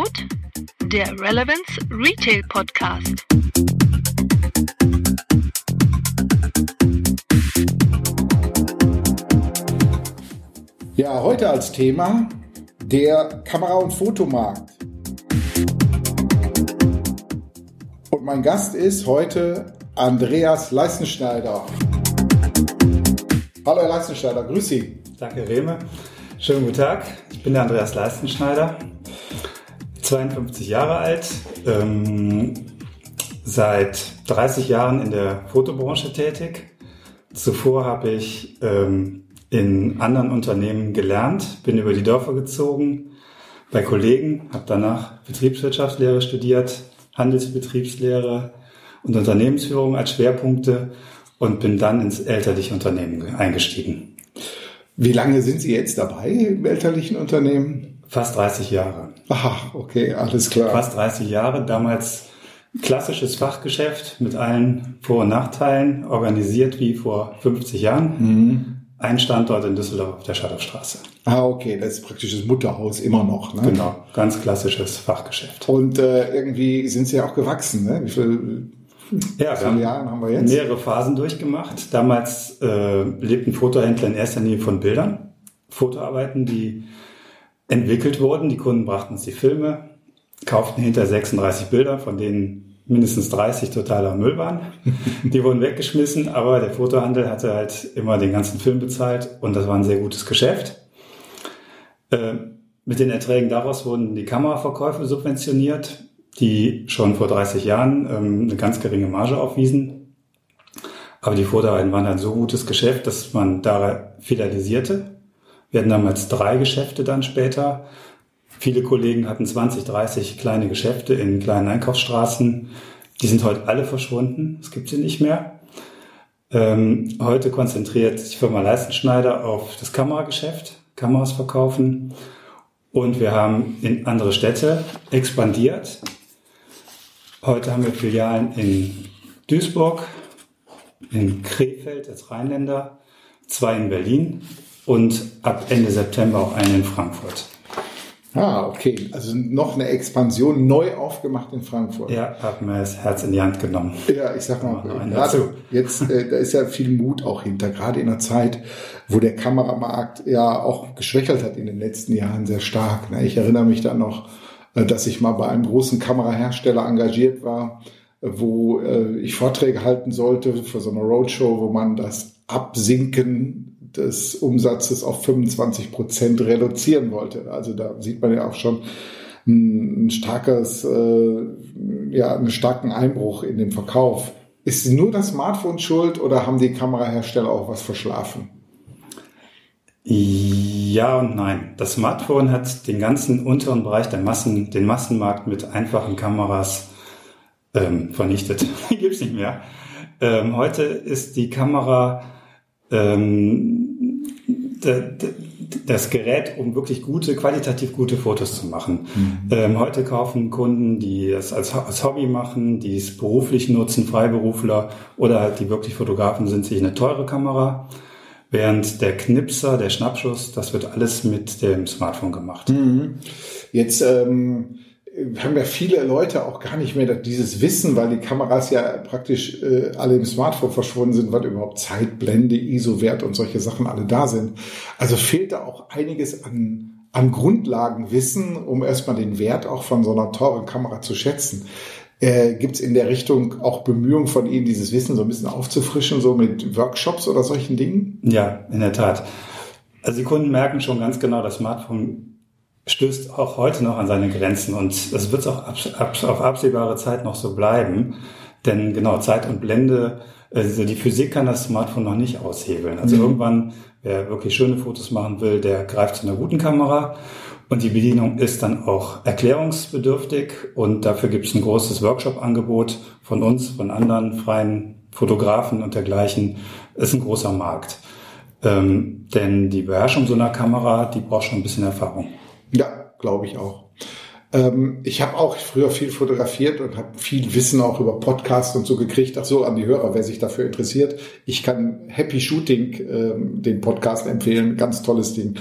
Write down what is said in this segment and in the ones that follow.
Angebot der Relevance Retail Podcast. Ja, heute als Thema der Kamera- und Fotomarkt. Und mein Gast ist heute Andreas Leistenschneider. Hallo Herr Leistenschneider, grüß Sie. Danke Reme. Schönen guten Tag. Ich bin der Andreas Leistenschneider, 52 Jahre alt, ähm, seit 30 Jahren in der Fotobranche tätig. Zuvor habe ich ähm, in anderen Unternehmen gelernt, bin über die Dörfer gezogen bei Kollegen, habe danach Betriebswirtschaftslehre studiert, Handelsbetriebslehre und Unternehmensführung als Schwerpunkte und bin dann ins elterliche Unternehmen eingestiegen. Wie lange sind Sie jetzt dabei im elterlichen Unternehmen? Fast 30 Jahre. Aha, okay, alles klar. Fast 30 Jahre, damals klassisches Fachgeschäft mit allen Vor- und Nachteilen, organisiert wie vor 50 Jahren. Mhm. Ein Standort in Düsseldorf auf der Schadowstraße. Ah, okay, das ist praktisch das Mutterhaus immer noch. Ne? Genau, ganz klassisches Fachgeschäft. Und äh, irgendwie sind Sie ja auch gewachsen. Ne? Wie viel ja, wir haben, Jahren haben wir jetzt? mehrere Phasen durchgemacht. Damals äh, lebten Fotohändler in erster Linie von Bildern, Fotoarbeiten, die entwickelt wurden. Die Kunden brachten uns die Filme, kauften hinter 36 Bilder, von denen mindestens 30 totaler Müll waren. Die wurden weggeschmissen, aber der Fotohandel hatte halt immer den ganzen Film bezahlt und das war ein sehr gutes Geschäft. Äh, mit den Erträgen daraus wurden die Kameraverkäufe subventioniert die schon vor 30 Jahren ähm, eine ganz geringe Marge aufwiesen. Aber die Vorderreihen waren ein so gutes Geschäft, dass man da filialisierte. Wir hatten damals drei Geschäfte dann später. Viele Kollegen hatten 20, 30 kleine Geschäfte in kleinen Einkaufsstraßen. Die sind heute alle verschwunden. Es gibt sie nicht mehr. Ähm, heute konzentriert sich Firma Leistenschneider auf das Kamerageschäft, Kameras verkaufen. Und wir haben in andere Städte expandiert. Heute haben wir Filialen in Duisburg, in Krefeld als Rheinländer, zwei in Berlin und ab Ende September auch eine in Frankfurt. Ah, okay. Also noch eine Expansion neu aufgemacht in Frankfurt. Ja, haben wir das Herz in die Hand genommen. Ja, ich sag mal, gerade jetzt, äh, da ist ja viel Mut auch hinter, gerade in einer Zeit, wo der Kameramarkt ja auch geschwächelt hat in den letzten Jahren sehr stark. Ne? Ich erinnere mich da noch, äh, dass ich mal bei einem großen Kamerahersteller engagiert war, wo äh, ich Vorträge halten sollte für so eine Roadshow, wo man das Absinken des Umsatzes auf 25 Prozent reduzieren wollte. Also da sieht man ja auch schon ein starkes, ja, einen starken Einbruch in dem Verkauf. Ist nur das Smartphone schuld oder haben die Kamerahersteller auch was verschlafen? Ja und nein. Das Smartphone hat den ganzen unteren Bereich der Massen, den Massenmarkt mit einfachen Kameras ähm, vernichtet. Gibt's nicht mehr. Ähm, heute ist die Kamera ähm, das Gerät, um wirklich gute, qualitativ gute Fotos zu machen. Mhm. Ähm, heute kaufen Kunden, die das als, als Hobby machen, die es beruflich nutzen, Freiberufler oder halt die wirklich Fotografen sind, sich eine teure Kamera Während der Knipser, der Schnappschuss, das wird alles mit dem Smartphone gemacht. Mhm. Jetzt ähm, haben ja viele Leute auch gar nicht mehr dieses Wissen, weil die Kameras ja praktisch äh, alle im Smartphone verschwunden sind, was überhaupt Zeitblende, ISO-Wert und solche Sachen alle da sind. Also fehlt da auch einiges an an Grundlagenwissen, um erstmal den Wert auch von so einer teuren Kamera zu schätzen. Äh, Gibt es in der Richtung auch Bemühungen von Ihnen, dieses Wissen so ein bisschen aufzufrischen, so mit Workshops oder solchen Dingen? Ja, in der Tat. Also die Kunden merken schon ganz genau, das Smartphone stößt auch heute noch an seine Grenzen und das wird auch ab, ab, auf absehbare Zeit noch so bleiben. Denn genau, Zeit und Blende, also die Physik kann das Smartphone noch nicht aushebeln. Also mhm. irgendwann, wer wirklich schöne Fotos machen will, der greift zu einer guten Kamera und die Bedienung ist dann auch erklärungsbedürftig und dafür gibt es ein großes Workshop-Angebot von uns, von anderen freien Fotografen und dergleichen. Ist ein großer Markt. Ähm, denn die Beherrschung so einer Kamera, die braucht schon ein bisschen Erfahrung. Glaube ich auch. Ähm, ich habe auch früher viel fotografiert und habe viel Wissen auch über Podcasts und so gekriegt. Ach so, an die Hörer, wer sich dafür interessiert. Ich kann Happy Shooting, ähm, den Podcast empfehlen. Ganz tolles Ding.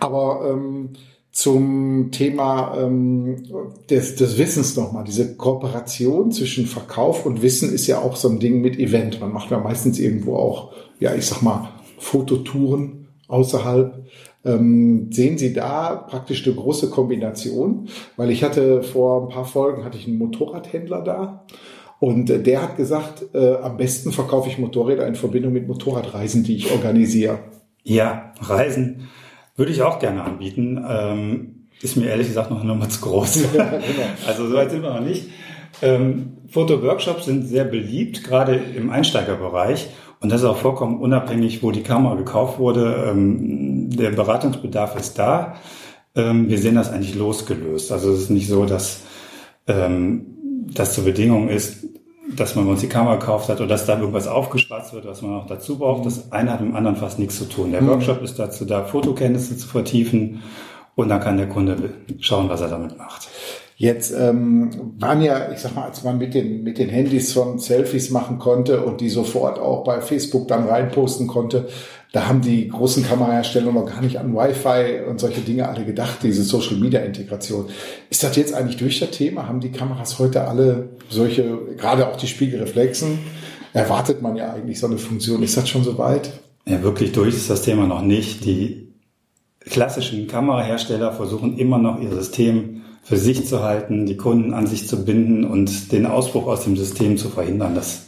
Aber ähm, zum Thema ähm, des, des Wissens nochmal. Diese Kooperation zwischen Verkauf und Wissen ist ja auch so ein Ding mit Event. Man macht ja meistens irgendwo auch, ja, ich sag mal, Fototouren außerhalb. Ähm, sehen Sie da praktisch eine große Kombination? Weil ich hatte vor ein paar Folgen hatte ich einen Motorradhändler da. Und äh, der hat gesagt, äh, am besten verkaufe ich Motorräder in Verbindung mit Motorradreisen, die ich organisiere. Ja, Reisen würde ich auch gerne anbieten. Ähm, ist mir ehrlich gesagt noch eine Nummer zu groß. Ja, genau. Also soweit sind wir noch nicht. Ähm, Fotoworkshops sind sehr beliebt, gerade im Einsteigerbereich. Und das ist auch vollkommen unabhängig, wo die Kamera gekauft wurde. Ähm, der Beratungsbedarf ist da. Ähm, wir sehen das eigentlich losgelöst. Also es ist nicht so, dass ähm, das zur Bedingung ist, dass man uns die Kamera gekauft hat oder dass da irgendwas aufgeschwatzt wird, was man noch dazu braucht. Das eine hat mit dem anderen fast nichts zu tun. Der mhm. Workshop ist dazu da, Fotokenntnisse zu vertiefen und dann kann der Kunde schauen, was er damit macht. Jetzt ähm, waren ja, ich sag mal, als man mit den, mit den Handys von Selfies machen konnte und die sofort auch bei Facebook dann reinposten konnte, da haben die großen Kamerahersteller noch gar nicht an Wi-Fi und solche Dinge alle gedacht, diese Social Media Integration. Ist das jetzt eigentlich durch das Thema? Haben die Kameras heute alle solche, gerade auch die Spiegelreflexen? Erwartet man ja eigentlich so eine Funktion. Ist das schon soweit? Ja, wirklich durch ist das Thema noch nicht. Die klassischen Kamerahersteller versuchen immer noch ihr System für sich zu halten, die Kunden an sich zu binden und den Ausbruch aus dem System zu verhindern. Das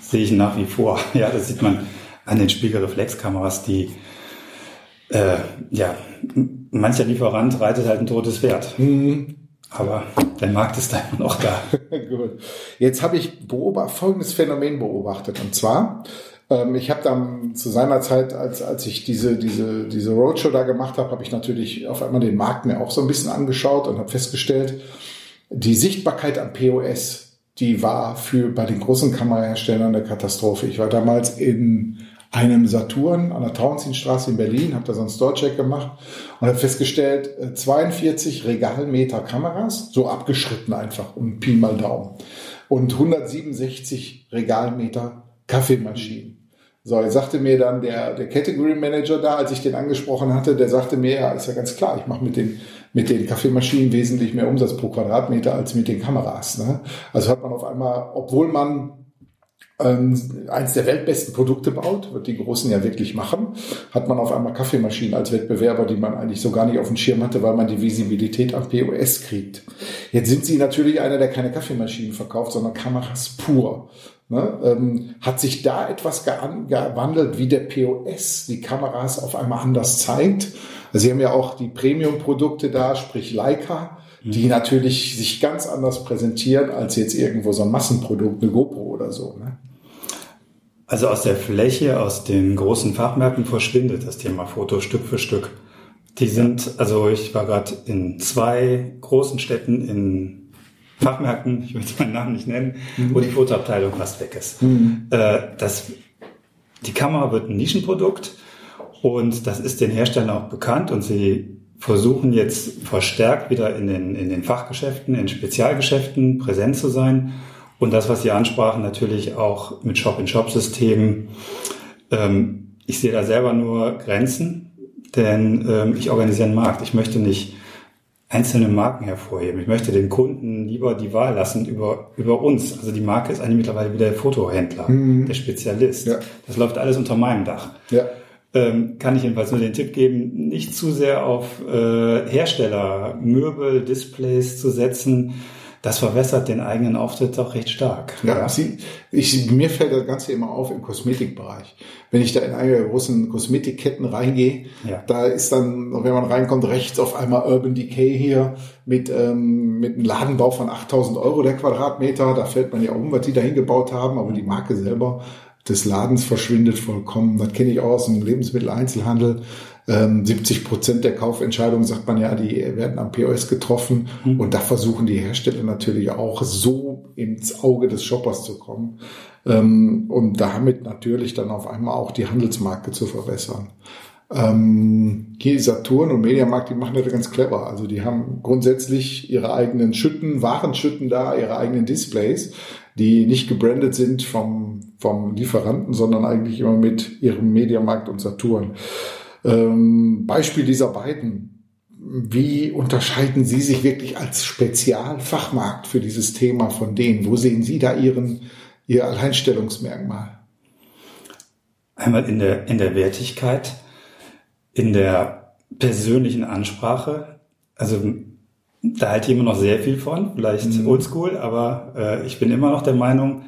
sehe ich nach wie vor. Ja, das sieht man an den Spiegelreflexkameras, die äh, ja, mancher Lieferant reitet halt ein totes Pferd. Mhm. Aber der Markt ist da immer noch da. Gut. Jetzt habe ich beobacht, folgendes Phänomen beobachtet. Und zwar, ähm, ich habe dann zu seiner Zeit, als, als ich diese, diese, diese Roadshow da gemacht habe, habe ich natürlich auf einmal den Markt mir auch so ein bisschen angeschaut und habe festgestellt, die Sichtbarkeit am POS, die war für bei den großen Kameraherstellern eine Katastrophe. Ich war damals in einem Saturn an der Tauentzienstraße in Berlin, habe da so einen Storecheck gemacht und habe festgestellt, 42 äh, Regalmeter Kameras, so abgeschritten einfach um Pi mal Daumen und 167 Regalmeter Kaffeemaschinen. So, jetzt sagte mir dann der, der Category Manager da, als ich den angesprochen hatte, der sagte mir, ja, ist ja ganz klar, ich mache mit den, mit den Kaffeemaschinen wesentlich mehr Umsatz pro Quadratmeter als mit den Kameras. Ne? Also hat man auf einmal, obwohl man ähm, eins der weltbesten Produkte baut, wird die Großen ja wirklich machen, hat man auf einmal Kaffeemaschinen als Wettbewerber, die man eigentlich so gar nicht auf dem Schirm hatte, weil man die Visibilität am POS kriegt. Jetzt sind sie natürlich einer, der keine Kaffeemaschinen verkauft, sondern Kameras pur. Ne? Ähm, hat sich da etwas gewandelt, wie der POS die Kameras auf einmal anders zeigt? Also sie haben ja auch die Premium-Produkte da, sprich Leica, die mhm. natürlich sich ganz anders präsentieren als jetzt irgendwo so ein Massenprodukt, eine GoPro oder so. Ne? Also aus der Fläche, aus den großen Fachmärkten verschwindet das Thema Foto Stück für Stück. Die sind, also ich war gerade in zwei großen Städten in Fachmärkten, ich möchte meinen Namen nicht nennen, mhm. wo die Fotoabteilung fast weg ist. Mhm. Äh, das, die Kamera wird ein Nischenprodukt und das ist den Herstellern auch bekannt und sie versuchen jetzt verstärkt wieder in den, in den Fachgeschäften, in Spezialgeschäften präsent zu sein und das, was Sie ansprachen, natürlich auch mit Shop-in-Shop-Systemen. Ähm, ich sehe da selber nur Grenzen, denn ähm, ich organisiere einen Markt. Ich möchte nicht einzelne Marken hervorheben. Ich möchte den Kunden lieber die Wahl lassen über, über uns. Also die Marke ist eigentlich mittlerweile wieder der Fotohändler, mhm. der Spezialist. Ja. Das läuft alles unter meinem Dach. Ja. Ähm, kann ich jedenfalls nur den Tipp geben, nicht zu sehr auf äh, Hersteller, Möbel, Displays zu setzen, das verwässert den eigenen Auftritt doch recht stark. Ja, ja. Sie, ich, mir fällt das Ganze immer auf im Kosmetikbereich. Wenn ich da in eine der großen Kosmetikketten reingehe, ja. da ist dann, wenn man reinkommt, rechts auf einmal Urban Decay hier mit, ähm, mit einem Ladenbau von 8000 Euro der Quadratmeter. Da fällt man ja um, was die da hingebaut haben, aber die Marke selber des Ladens verschwindet vollkommen. Das kenne ich auch aus dem Lebensmitteleinzelhandel. 70 ähm, Prozent der Kaufentscheidungen, sagt man ja, die werden am POS getroffen. Mhm. Und da versuchen die Hersteller natürlich auch so ins Auge des Shoppers zu kommen. Ähm, und damit natürlich dann auf einmal auch die Handelsmarke zu verwässern. Ähm, hier Saturn und Mediamarkt, die machen das ganz clever. Also die haben grundsätzlich ihre eigenen Schütten, Warenschütten da, ihre eigenen Displays, die nicht gebrandet sind vom, vom Lieferanten, sondern eigentlich immer mit ihrem Mediamarkt und Saturn. Ähm, Beispiel dieser beiden wie unterscheiden Sie sich wirklich als Spezialfachmarkt für dieses Thema von denen? Wo sehen Sie da Ihren, Ihr Alleinstellungsmerkmal? Einmal in der, in der Wertigkeit, in der persönlichen Ansprache. Also da halte ich immer noch sehr viel von, vielleicht mhm. oldschool, aber äh, ich bin immer noch der Meinung,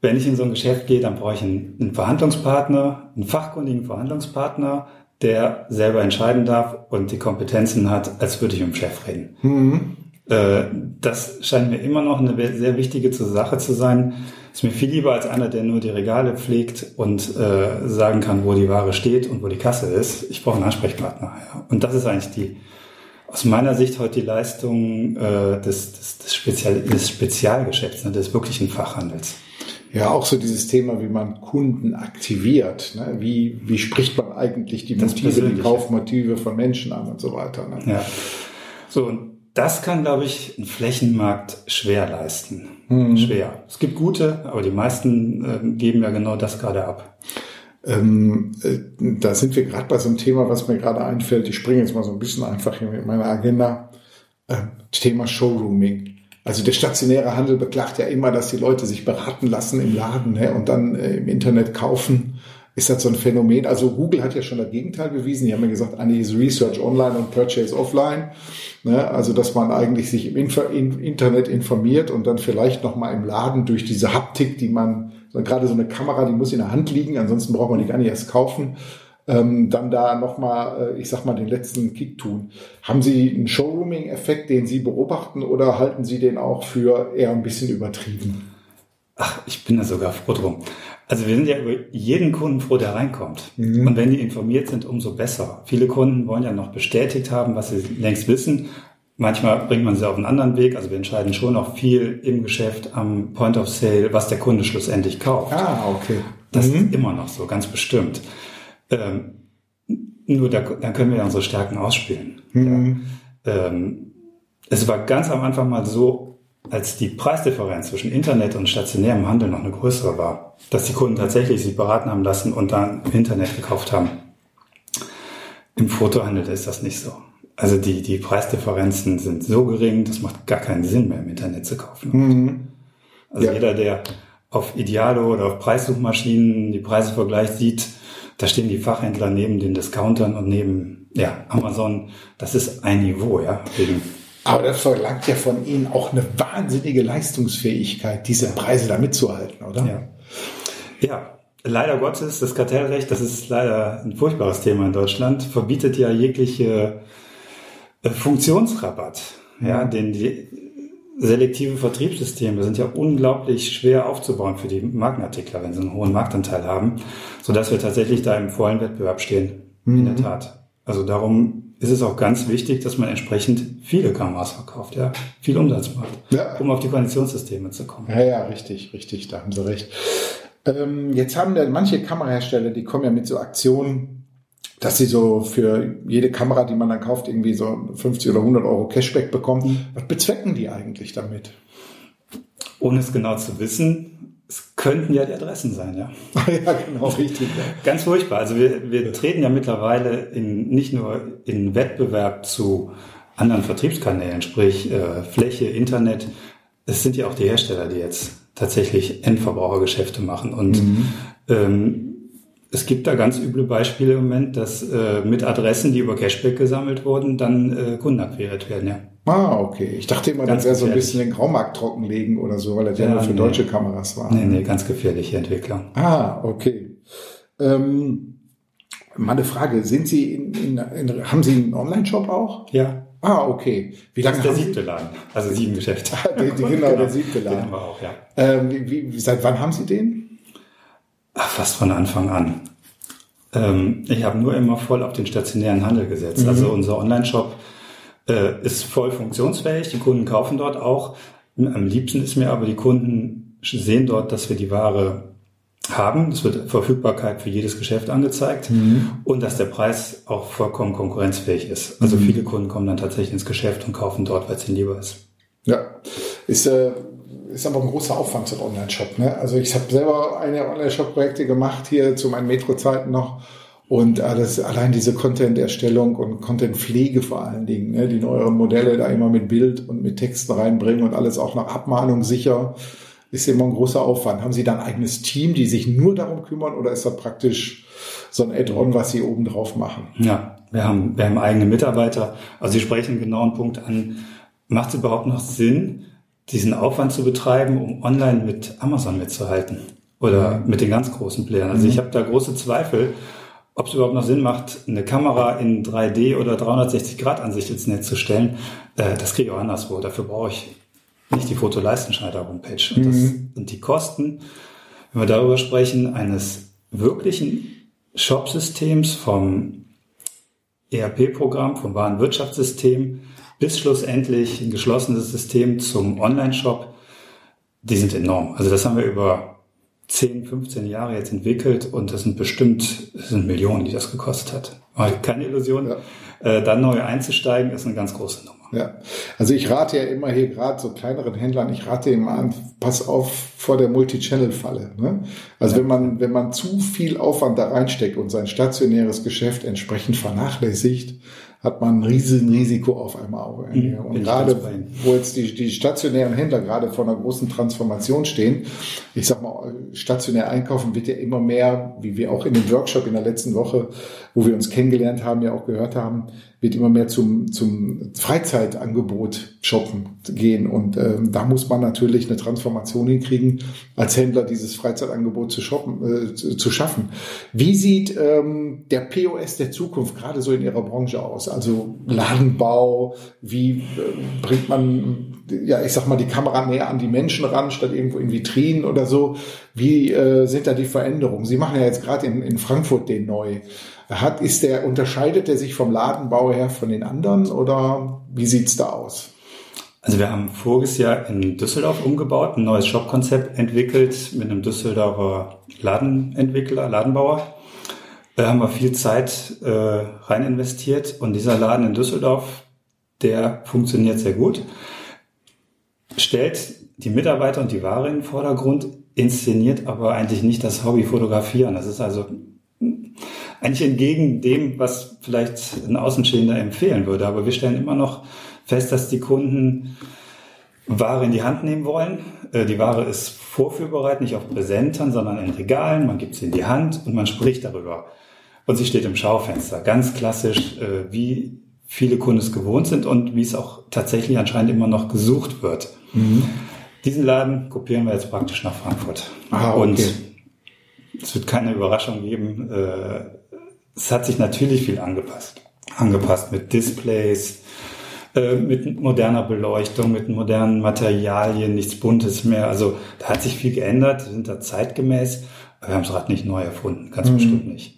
wenn ich in so ein Geschäft gehe, dann brauche ich einen, einen Verhandlungspartner, einen fachkundigen Verhandlungspartner, der selber entscheiden darf und die Kompetenzen hat, als würde ich mit dem Chef reden. Mhm. Äh, das scheint mir immer noch eine sehr wichtige Sache zu sein. Ist mir viel lieber als einer, der nur die Regale pflegt und äh, sagen kann, wo die Ware steht und wo die Kasse ist. Ich brauche einen Ansprechpartner. Ja. Und das ist eigentlich die, aus meiner Sicht heute die Leistung äh, des, des, des, Spezial, des Spezialgeschäfts, ne, des wirklichen Fachhandels. Ja, auch so dieses Thema, wie man Kunden aktiviert. Ne? Wie, wie spricht man eigentlich die Motive, die Kaufmotive von Menschen an und so weiter. Ne? Ja. So, und das kann, glaube ich, ein Flächenmarkt schwer leisten. Mhm. Schwer. Es gibt gute, aber die meisten äh, geben ja genau das gerade ab. Ähm, äh, da sind wir gerade bei so einem Thema, was mir gerade einfällt. Ich springe jetzt mal so ein bisschen einfach hier mit meiner Agenda. Äh, Thema Showrooming. Also der stationäre Handel beklagt ja immer, dass die Leute sich beraten lassen im Laden ne, und dann äh, im Internet kaufen. Ist das so ein Phänomen? Also Google hat ja schon das Gegenteil bewiesen. Die haben ja gesagt, Annie ist Research online und Purchase offline. Ne, also dass man eigentlich sich im Info in Internet informiert und dann vielleicht nochmal im Laden durch diese Haptik, die man, gerade so eine Kamera, die muss in der Hand liegen, ansonsten braucht man die gar nicht erst kaufen ähm, dann da nochmal, äh, ich sag mal, den letzten Kick tun. Haben Sie einen Showrooming-Effekt, den Sie beobachten oder halten Sie den auch für eher ein bisschen übertrieben? Ach, ich bin da sogar froh drum. Also wir sind ja über jeden Kunden froh, der reinkommt. Mhm. Und wenn die informiert sind, umso besser. Viele Kunden wollen ja noch bestätigt haben, was sie längst wissen. Manchmal bringt man sie auf einen anderen Weg. Also wir entscheiden schon auch viel im Geschäft am Point of Sale, was der Kunde schlussendlich kauft. Ah, okay. Das mhm. ist immer noch so, ganz bestimmt. Ähm, nur da, dann können wir ja unsere Stärken ausspielen. Mhm. Ja. Ähm, es war ganz am Anfang mal so, als die Preisdifferenz zwischen Internet und stationärem Handel noch eine größere war, dass die Kunden tatsächlich sich beraten haben lassen und dann im Internet gekauft haben. Im Fotohandel ist das nicht so. Also die, die Preisdifferenzen sind so gering, das macht gar keinen Sinn mehr im Internet zu kaufen. Mhm. Also ja. jeder, der auf Idealo oder auf Preissuchmaschinen die Preise vergleicht, sieht, da stehen die Fachhändler neben den Discountern und neben ja, Amazon. Das ist ein Niveau, ja. Wegen aber das verlangt ja von Ihnen auch eine wahnsinnige Leistungsfähigkeit, diese Preise da mitzuhalten, oder? Ja. ja. Leider Gottes, das Kartellrecht, das ist leider ein furchtbares Thema in Deutschland, verbietet ja jegliche äh, Funktionsrabatt. Ja, mhm. den die selektive Vertriebssysteme sind ja unglaublich schwer aufzubauen für die Markenartikler, wenn sie einen hohen Marktanteil haben, so dass wir tatsächlich da im vollen Wettbewerb stehen. Mhm. In der mhm. Tat. Also darum ist es auch ganz wichtig, dass man entsprechend viele Kameras verkauft, ja, viel Umsatz macht, ja. um auf die Konditionssysteme zu kommen. Ja, ja, richtig, richtig, da haben Sie recht. Ähm, jetzt haben da manche Kamerahersteller, die kommen ja mit so Aktionen, dass sie so für jede Kamera, die man dann kauft, irgendwie so 50 oder 100 Euro Cashback bekommen. Mhm. Was bezwecken die eigentlich damit? Ohne es genau zu wissen, es könnten ja die Adressen sein, ja. ja, genau, richtig. Ja. Ganz furchtbar. Also wir, wir treten ja mittlerweile in, nicht nur in Wettbewerb zu anderen Vertriebskanälen, sprich äh, Fläche, Internet. Es sind ja auch die Hersteller, die jetzt tatsächlich Endverbrauchergeschäfte machen. Und mhm. ähm, es gibt da ganz üble Beispiele im Moment, dass äh, mit Adressen, die über Cashback gesammelt wurden, dann äh, Kunden akquiriert werden, ja. Ah, okay. Ich dachte immer, ganz das wäre so ein bisschen den Graumarkt trockenlegen oder so, weil das ja, ja nur für nee. deutsche Kameras war. Nee, nee, ganz gefährliche Entwicklung. Ah, okay. Ähm, mal eine Frage. Sind Sie in, in, in haben Sie einen Online-Shop auch? Ja. Ah, okay. Wie lange das ist der siebte Laden, also sieben Geschäfte. Ah, die, die, genau, genau, der siebte Laden. Den haben wir auch, ja. Ähm, wie, wie, seit wann haben Sie den? Ach, fast von Anfang an. Ähm, ich habe nur immer voll auf den stationären Handel gesetzt. Mhm. Also unser Online-Shop äh, ist voll funktionsfähig. Die Kunden kaufen dort auch. Am liebsten ist mir aber, die Kunden sehen dort, dass wir die Ware haben. Es wird Verfügbarkeit für jedes Geschäft angezeigt mhm. und dass der Preis auch vollkommen konkurrenzfähig ist. Also mhm. viele Kunden kommen dann tatsächlich ins Geschäft und kaufen dort, weil es ihnen lieber ist. Ja, ist äh, ist aber ein großer Aufwand, ein Online-Shop. Ne? Also ich habe selber eine Online-Shop-Projekte gemacht hier zu meinen Metro-Zeiten noch. Und alles, allein diese Content-Erstellung und Content-Pflege vor allen Dingen, ne, die neueren Modelle da immer mit Bild und mit Texten reinbringen und alles auch nach Abmahnung sicher, ist immer ein großer Aufwand. Haben Sie da ein eigenes Team, die sich nur darum kümmern oder ist das praktisch so ein Add-on, was Sie oben drauf machen? Ja, wir haben, wir haben eigene Mitarbeiter. Also Sie sprechen einen genauen Punkt an. Macht es überhaupt noch Sinn, diesen Aufwand zu betreiben, um online mit Amazon mitzuhalten? Oder mit den ganz großen Playern? Also ich mhm. habe da große Zweifel, ob es überhaupt noch Sinn macht, eine Kamera in 3D oder 360 Grad Ansicht ins Netz zu stellen, äh, das kriege ich auch anderswo. Dafür brauche ich nicht die Fotoleistenschneider Homepage. Und, mhm. und die Kosten, wenn wir darüber sprechen, eines wirklichen Shop-Systems vom ERP-Programm, vom Warenwirtschaftssystem bis schlussendlich ein geschlossenes System zum Online-Shop, die sind enorm. Also das haben wir über 10, 15 Jahre jetzt entwickelt und das sind bestimmt, das sind Millionen, die das gekostet hat. Aber keine Illusion, ja. äh, dann neu einzusteigen, ist eine ganz große Nummer. Ja, also ich rate ja immer hier gerade so kleineren Händlern, ich rate immer an, pass auf vor der Multi-Channel-Falle. Ne? Also ja. wenn man, wenn man zu viel Aufwand da reinsteckt und sein stationäres Geschäft entsprechend vernachlässigt, hat man ein riesen Risiko auf einmal auch. Mhm, und gerade, wo jetzt die, die stationären Händler gerade vor einer großen Transformation stehen, ich sag mal, stationär einkaufen wird ja immer mehr, wie wir auch in dem Workshop in der letzten Woche, wo wir uns kennengelernt haben, ja auch gehört haben, wird immer mehr zum, zum Freizeitangebot shoppen gehen. Und ähm, da muss man natürlich eine Transformation hinkriegen, als Händler dieses Freizeitangebot zu, shoppen, äh, zu, schaffen. Wie sieht ähm, der POS der Zukunft gerade so in Ihrer Branche aus? Also Ladenbau, wie äh, bringt man, ja, ich sag mal, die Kamera näher an die Menschen ran, statt irgendwo in Vitrinen oder so? Wie äh, sind da die Veränderungen? Sie machen ja jetzt gerade in, in Frankfurt den neu. Hat, ist der, unterscheidet er sich vom Ladenbau her von den anderen oder wie sieht's da aus? Also wir haben voriges Jahr in Düsseldorf umgebaut, ein neues Shop-Konzept entwickelt mit einem Düsseldorfer Ladenentwickler, Ladenbauer. Da haben wir viel Zeit äh, rein investiert und dieser Laden in Düsseldorf, der funktioniert sehr gut, stellt die Mitarbeiter und die Ware in den Vordergrund, inszeniert aber eigentlich nicht das Hobby fotografieren. Das ist also eigentlich entgegen dem, was vielleicht ein Außenstehender empfehlen würde. Aber wir stellen immer noch fest, dass die Kunden Ware in die Hand nehmen wollen. Äh, die Ware ist vorführbereit, nicht auf Präsentern, sondern in Regalen. Man gibt sie in die Hand und man spricht darüber. Und sie steht im Schaufenster. Ganz klassisch, äh, wie viele Kunden es gewohnt sind und wie es auch tatsächlich anscheinend immer noch gesucht wird. Mhm. Diesen Laden kopieren wir jetzt praktisch nach Frankfurt. Ah, okay. Und es wird keine Überraschung geben. Es hat sich natürlich viel angepasst. Angepasst mit Displays, äh, mit moderner Beleuchtung, mit modernen Materialien, nichts Buntes mehr. Also da hat sich viel geändert, wir sind da zeitgemäß. Aber wir haben das Rad nicht neu erfunden, ganz mhm. bestimmt nicht.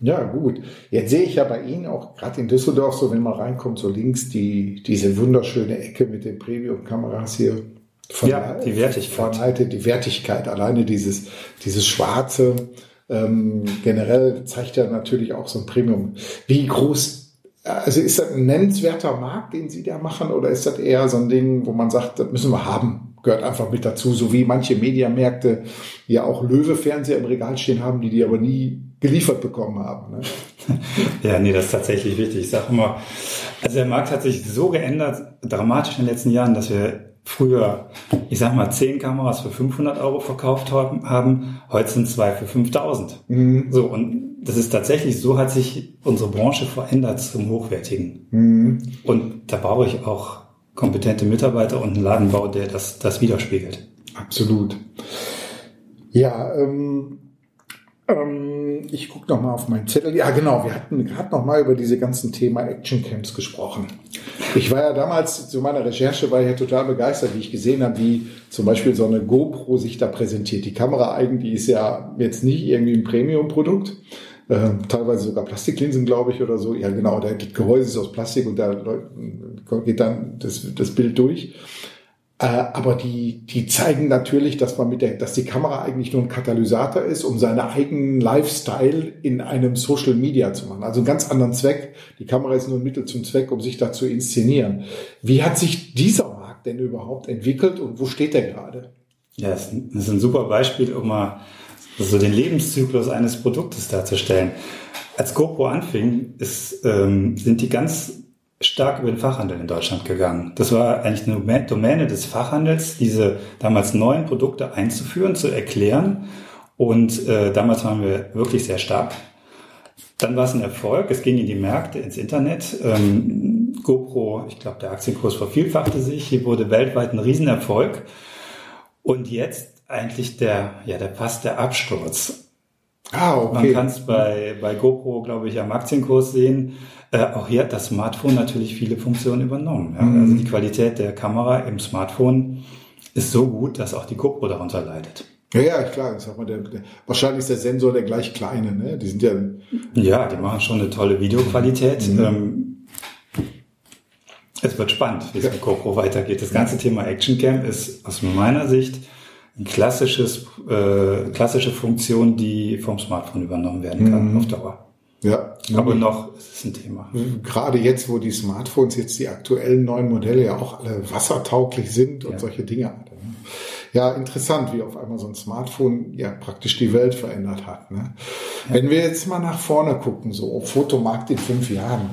Ja, gut. Jetzt sehe ich ja bei Ihnen auch gerade in Düsseldorf, so wenn man reinkommt, so links die, diese wunderschöne Ecke mit den Premium-Kameras hier. Von ja, die Wertigkeit. Von die Wertigkeit. Alleine dieses, dieses schwarze, ähm, generell zeigt ja natürlich auch so ein Premium. Wie groß, also ist das ein nennenswerter Markt, den Sie da machen, oder ist das eher so ein Ding, wo man sagt, das müssen wir haben? Gehört einfach mit dazu, so wie manche Mediamärkte ja auch Löwe-Fernseher im Regal stehen haben, die die aber nie geliefert bekommen haben. Ne? ja, nee, das ist tatsächlich wichtig. Ich sage immer, also der Markt hat sich so geändert, dramatisch in den letzten Jahren, dass wir früher, ich sag mal, zehn Kameras für 500 Euro verkauft haben, heute sind zwei für 5000. Mhm. So, und das ist tatsächlich, so hat sich unsere Branche verändert zum Hochwertigen. Mhm. Und da brauche ich auch kompetente Mitarbeiter und einen Ladenbau, der das, das widerspiegelt. Absolut. Ja, ähm, ähm, ich gucke noch mal auf meinen Zettel. Ja, genau. Wir hatten gerade noch mal über diese ganzen Thema Action Camps gesprochen. Ich war ja damals zu meiner Recherche war ich ja total begeistert, wie ich gesehen habe, wie zum Beispiel so eine GoPro sich da präsentiert. Die Kamera eigentlich ist ja jetzt nicht irgendwie ein Premium-Produkt. Äh, teilweise sogar Plastiklinsen, glaube ich, oder so. Ja, genau, das Gehäuse ist aus Plastik und da geht dann das, das Bild durch. Äh, aber die, die zeigen natürlich, dass man mit der, dass die Kamera eigentlich nur ein Katalysator ist, um seine eigenen Lifestyle in einem Social Media zu machen. Also einen ganz anderen Zweck. Die Kamera ist nur ein Mittel zum Zweck, um sich da zu inszenieren. Wie hat sich dieser Markt denn überhaupt entwickelt und wo steht der gerade? Ja, das ist ein super Beispiel, um mal also den Lebenszyklus eines Produktes darzustellen. Als GoPro anfing, ist, ähm, sind die ganz stark über den Fachhandel in Deutschland gegangen. Das war eigentlich eine Domäne des Fachhandels, diese damals neuen Produkte einzuführen, zu erklären. Und äh, damals waren wir wirklich sehr stark. Dann war es ein Erfolg. Es ging in die Märkte, ins Internet. Ähm, GoPro, ich glaube, der Aktienkurs vervielfachte sich. Hier wurde weltweit ein Riesenerfolg. Und jetzt eigentlich der, ja, der fast der Absturz. Ah, okay. Man kann es bei, bei GoPro, glaube ich, am Aktienkurs sehen. Äh, auch hier hat das Smartphone natürlich viele Funktionen übernommen. Ja. Mhm. Also die Qualität der Kamera im Smartphone ist so gut, dass auch die GoPro darunter leidet. Ja, ja, klar. Ich sag mal, der, der, wahrscheinlich ist der Sensor der gleich kleine. Ne? Die sind ja. Ja, die machen schon eine tolle Videoqualität. Mhm. Ähm, es wird spannend, wie es ja. mit GoPro weitergeht. Das ganze Thema Actioncam ist aus meiner Sicht ein klassisches, äh, klassische Funktion, die vom Smartphone übernommen werden kann mhm. auf Dauer. Ja. Aber noch ist es ein Thema. Gerade jetzt, wo die Smartphones jetzt die aktuellen neuen Modelle ja auch alle wassertauglich sind und ja. solche Dinge. Ja, interessant, wie auf einmal so ein Smartphone ja praktisch die Welt verändert hat. Ne? Ja. Wenn wir jetzt mal nach vorne gucken, so Fotomarkt in fünf Jahren,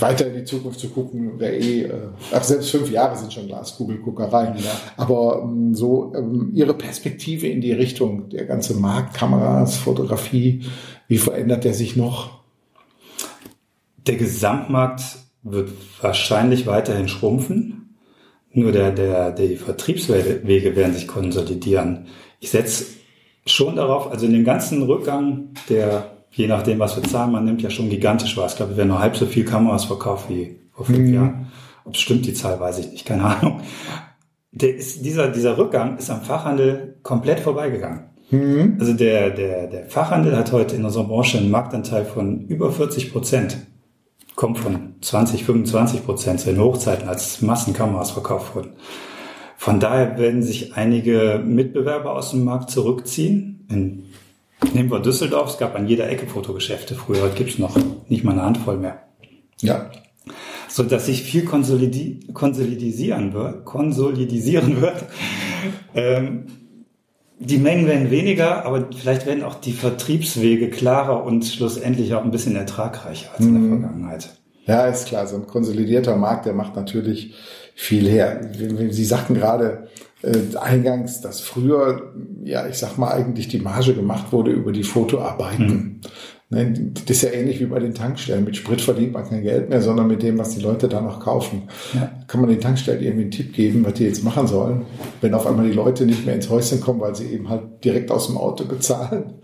weiter in die Zukunft zu gucken, wäre eh, äh, ach, selbst fünf Jahre sind schon Glaskugelguckerei. Ja. Aber ähm, so ähm, Ihre Perspektive in die Richtung, der ganze Markt, Kameras, Fotografie, wie verändert der sich noch? Der Gesamtmarkt wird wahrscheinlich weiterhin schrumpfen. Nur der, der, die Vertriebswege werden sich konsolidieren. Ich setze schon darauf, also in dem ganzen Rückgang, der, je nachdem, was für Zahlen man nimmt, ja schon gigantisch war. Ich glaube, wir werden nur halb so viel Kameras verkauft wie vor fünf mhm. Jahren. Ob es stimmt, die Zahl weiß ich nicht, keine Ahnung. Der ist, dieser, dieser Rückgang ist am Fachhandel komplett vorbeigegangen. Mhm. Also der, der, der Fachhandel hat heute in unserer Branche einen Marktanteil von über 40 Prozent kommt von 20, 25 Prozent zu den Hochzeiten, als Massenkameras verkauft wurden. Von daher werden sich einige Mitbewerber aus dem Markt zurückziehen. In, nehmen wir Düsseldorf, es gab an jeder Ecke Fotogeschäfte. Früher gibt es noch nicht mal eine Handvoll mehr. Ja. So dass sich viel konsolidi konsolidisieren wird, konsolidisieren wird. ähm, die Mengen werden weniger, aber vielleicht werden auch die Vertriebswege klarer und schlussendlich auch ein bisschen ertragreicher als in der mhm. Vergangenheit. Ja, ist klar. So ein konsolidierter Markt, der macht natürlich viel her. Sie sagten gerade äh, eingangs, dass früher, ja, ich sag mal, eigentlich die Marge gemacht wurde über die Fotoarbeiten. Mhm. Ne, das ist ja ähnlich wie bei den Tankstellen. Mit Sprit verdient man kein Geld mehr, sondern mit dem, was die Leute da noch kaufen. Ja. Kann man den Tankstellen irgendwie einen Tipp geben, was die jetzt machen sollen, wenn auf einmal die Leute nicht mehr ins Häuschen kommen, weil sie eben halt direkt aus dem Auto bezahlen.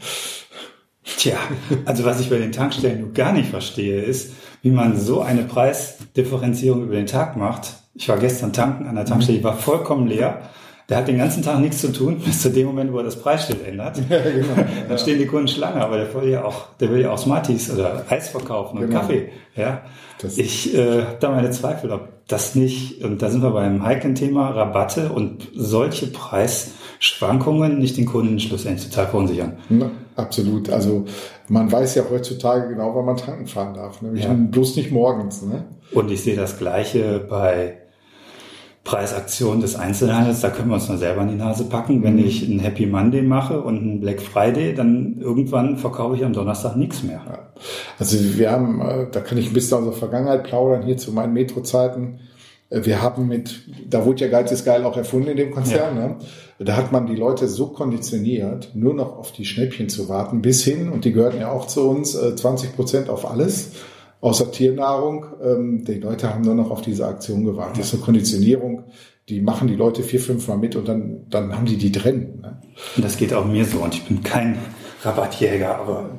Tja, also was ich bei den Tankstellen nur gar nicht verstehe, ist, wie man so eine Preisdifferenzierung über den Tag macht. Ich war gestern tanken an der Tankstelle, die war vollkommen leer der hat den ganzen Tag nichts zu tun, bis zu dem Moment, wo er das Preisschild ändert. Ja, genau. Dann stehen die Kunden Schlange, aber der will ja auch, der will ja auch Smarties oder Eis verkaufen und genau. Kaffee. Ja. Das ich äh, habe da meine Zweifel, ob das nicht, und da sind wir beim heiklen Thema, Rabatte und solche Preisschwankungen nicht den Kunden schlussendlich total verunsichern. Na, absolut. Also man weiß ja heutzutage genau, wann man tanken fahren darf. Nämlich ja. bloß nicht morgens. Ne? Und ich sehe das Gleiche bei Preisaktion des Einzelhandels, da können wir uns nur selber in die Nase packen. Wenn ich einen Happy Monday mache und einen Black Friday, dann irgendwann verkaufe ich am Donnerstag nichts mehr. Also wir haben, äh, da kann ich ein bisschen aus der Vergangenheit plaudern, hier zu meinen Metro-Zeiten. Äh, wir haben mit, da wurde ja Geiz ist geil auch erfunden in dem Konzern, ja. ne? Da hat man die Leute so konditioniert, nur noch auf die Schnäppchen zu warten, bis hin, und die gehörten ja auch zu uns, 20 äh, Prozent auf alles außer Tiernahrung. Ähm, die Leute haben nur noch auf diese Aktion gewartet. Das ist eine Konditionierung. Die machen die Leute vier, fünf Mal mit und dann, dann haben die die drin. Ne? Und das geht auch mir so. Und ich bin kein Rabattjäger, aber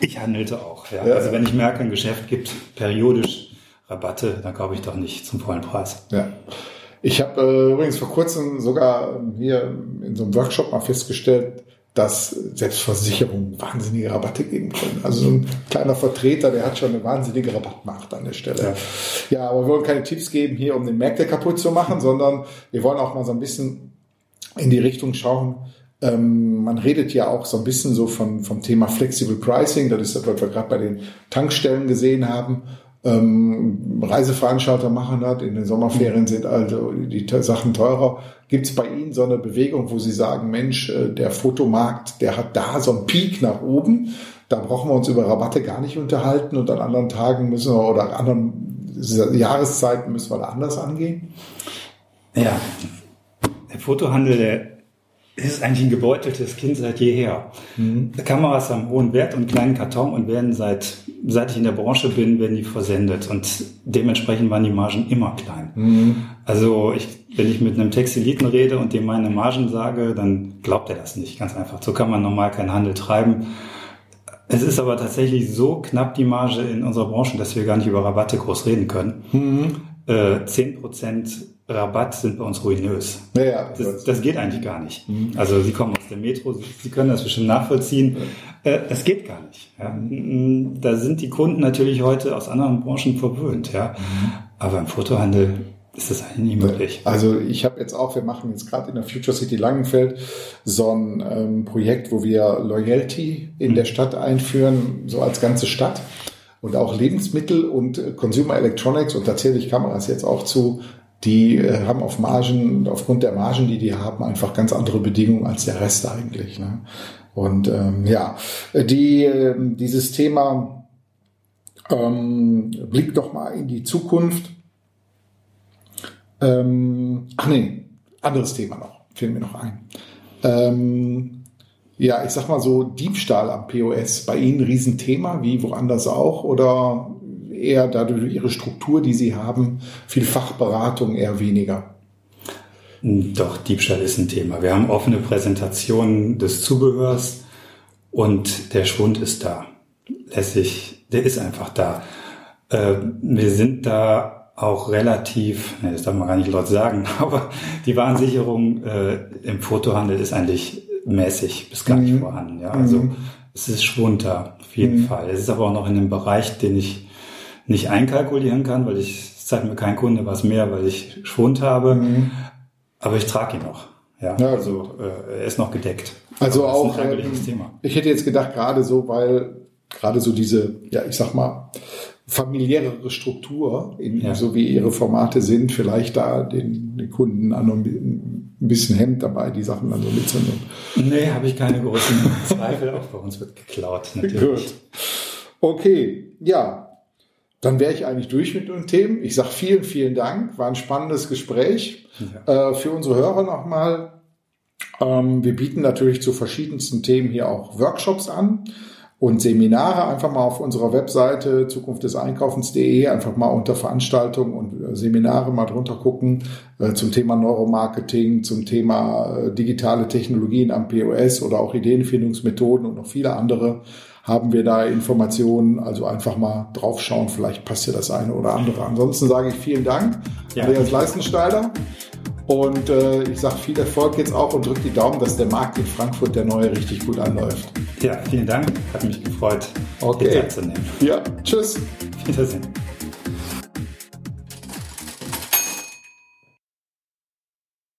ich handelte auch. Ja? ja. Also wenn ich merke, ein Geschäft gibt periodisch Rabatte, dann kaufe ich doch nicht zum vollen Preis. Ja. Ich habe äh, übrigens vor kurzem sogar hier in so einem Workshop mal festgestellt, dass Selbstversicherungen wahnsinnige Rabatte geben können. Also so ein kleiner Vertreter, der hat schon eine wahnsinnige Rabattmacht an der Stelle. Ja. ja, aber wir wollen keine Tipps geben hier, um den Märkte kaputt zu machen, sondern wir wollen auch mal so ein bisschen in die Richtung schauen. Ähm, man redet ja auch so ein bisschen so von, vom Thema Flexible Pricing. Das ist das, was wir gerade bei den Tankstellen gesehen haben. Ähm, Reiseveranstalter machen das. In den Sommerferien sind also die Sachen teurer. Gibt es bei Ihnen so eine Bewegung, wo Sie sagen, Mensch, äh, der Fotomarkt, der hat da so einen Peak nach oben. Da brauchen wir uns über Rabatte gar nicht unterhalten und an anderen Tagen müssen wir oder anderen Jahreszeiten müssen wir da anders angehen? Ja, der Fotohandel, der ist eigentlich ein gebeuteltes Kind seit jeher. Mhm. Kameras haben hohen Wert und kleinen Karton und werden seit, seit ich in der Branche bin, werden die versendet und dementsprechend waren die Margen immer klein. Mhm. Also ich, wenn ich mit einem Textiliten rede und dem meine Margen sage, dann glaubt er das nicht, ganz einfach. So kann man normal keinen Handel treiben. Es ist aber tatsächlich so knapp die Marge in unserer Branche, dass wir gar nicht über Rabatte groß reden können. Mhm. Äh, 10% Rabatt sind bei uns ruinös. Ja, ja, das, das, geht eigentlich gar nicht. Mhm. Also Sie kommen aus der Metro, Sie, Sie können das bestimmt nachvollziehen. Ja. Äh, das geht gar nicht. Ja. Da sind die Kunden natürlich heute aus anderen Branchen verwöhnt. Ja. Mhm. Aber im Fotohandel ist das eigentlich nicht möglich. Also ich habe jetzt auch, wir machen jetzt gerade in der Future City Langenfeld so ein ähm, Projekt, wo wir Loyalty in mhm. der Stadt einführen, so als ganze Stadt und auch Lebensmittel und äh, Consumer Electronics und da zähle ich Kameras jetzt auch zu, die äh, haben auf Margen, aufgrund der Margen, die die haben, einfach ganz andere Bedingungen als der Rest eigentlich. Ne? Und ähm, ja, die, äh, dieses Thema ähm, blickt doch mal in die Zukunft. Ähm, ach nee, anderes Thema noch, fällt mir noch ein. Ähm, ja, ich sag mal so, Diebstahl am POS, bei Ihnen ein Riesenthema, wie woanders auch, oder eher dadurch ihre Struktur, die sie haben, viel Fachberatung eher weniger? Doch, Diebstahl ist ein Thema. Wir haben offene Präsentationen des Zubehörs und der Schwund ist da. Lässig, der ist einfach da. Äh, wir sind da auch relativ, ne, das darf man gar nicht laut sagen, aber die Warnsicherung äh, im Fotohandel ist eigentlich mäßig bis gar nicht mhm. vorhanden. Ja? Also mhm. es ist Schwund da, auf jeden mhm. Fall. Es ist aber auch noch in einem Bereich, den ich nicht einkalkulieren kann, weil ich zeigt mir kein Kunde was mehr, weil ich Schwund habe. Mhm. Aber ich trage ihn noch. Ja, ja also äh, er ist noch gedeckt. Also auch, ähm, ich hätte jetzt gedacht, gerade so, weil gerade so diese, ja, ich sag mal, familiärere Struktur, in, ja. so wie ihre Formate sind, vielleicht da den, den Kunden an ein bisschen Hemd dabei, die Sachen dann so mitzunehmen. Nee, habe ich keine großen Zweifel. Auch bei uns wird geklaut, natürlich. Gut. Okay, ja, dann wäre ich eigentlich durch mit den Themen. Ich sage vielen, vielen Dank. War ein spannendes Gespräch. Ja. Äh, für unsere Hörer nochmal. Ähm, wir bieten natürlich zu verschiedensten Themen hier auch Workshops an und Seminare. Einfach mal auf unserer Webseite zukunftdeseinkaufens.de einfach mal unter Veranstaltungen und äh, Seminare mal drunter gucken äh, zum Thema Neuromarketing, zum Thema äh, digitale Technologien am POS oder auch Ideenfindungsmethoden und noch viele andere haben wir da Informationen. Also einfach mal draufschauen, vielleicht passt ja das eine oder andere. Ansonsten sage ich vielen Dank, ja. Andreas Leistensteiler. Und äh, ich sage viel Erfolg jetzt auch und drücke die Daumen, dass der Markt in Frankfurt, der neue, richtig gut anläuft. Ja, vielen Dank. Hat mich gefreut, okay. Zu nehmen. Ja, tschüss. Wiedersehen.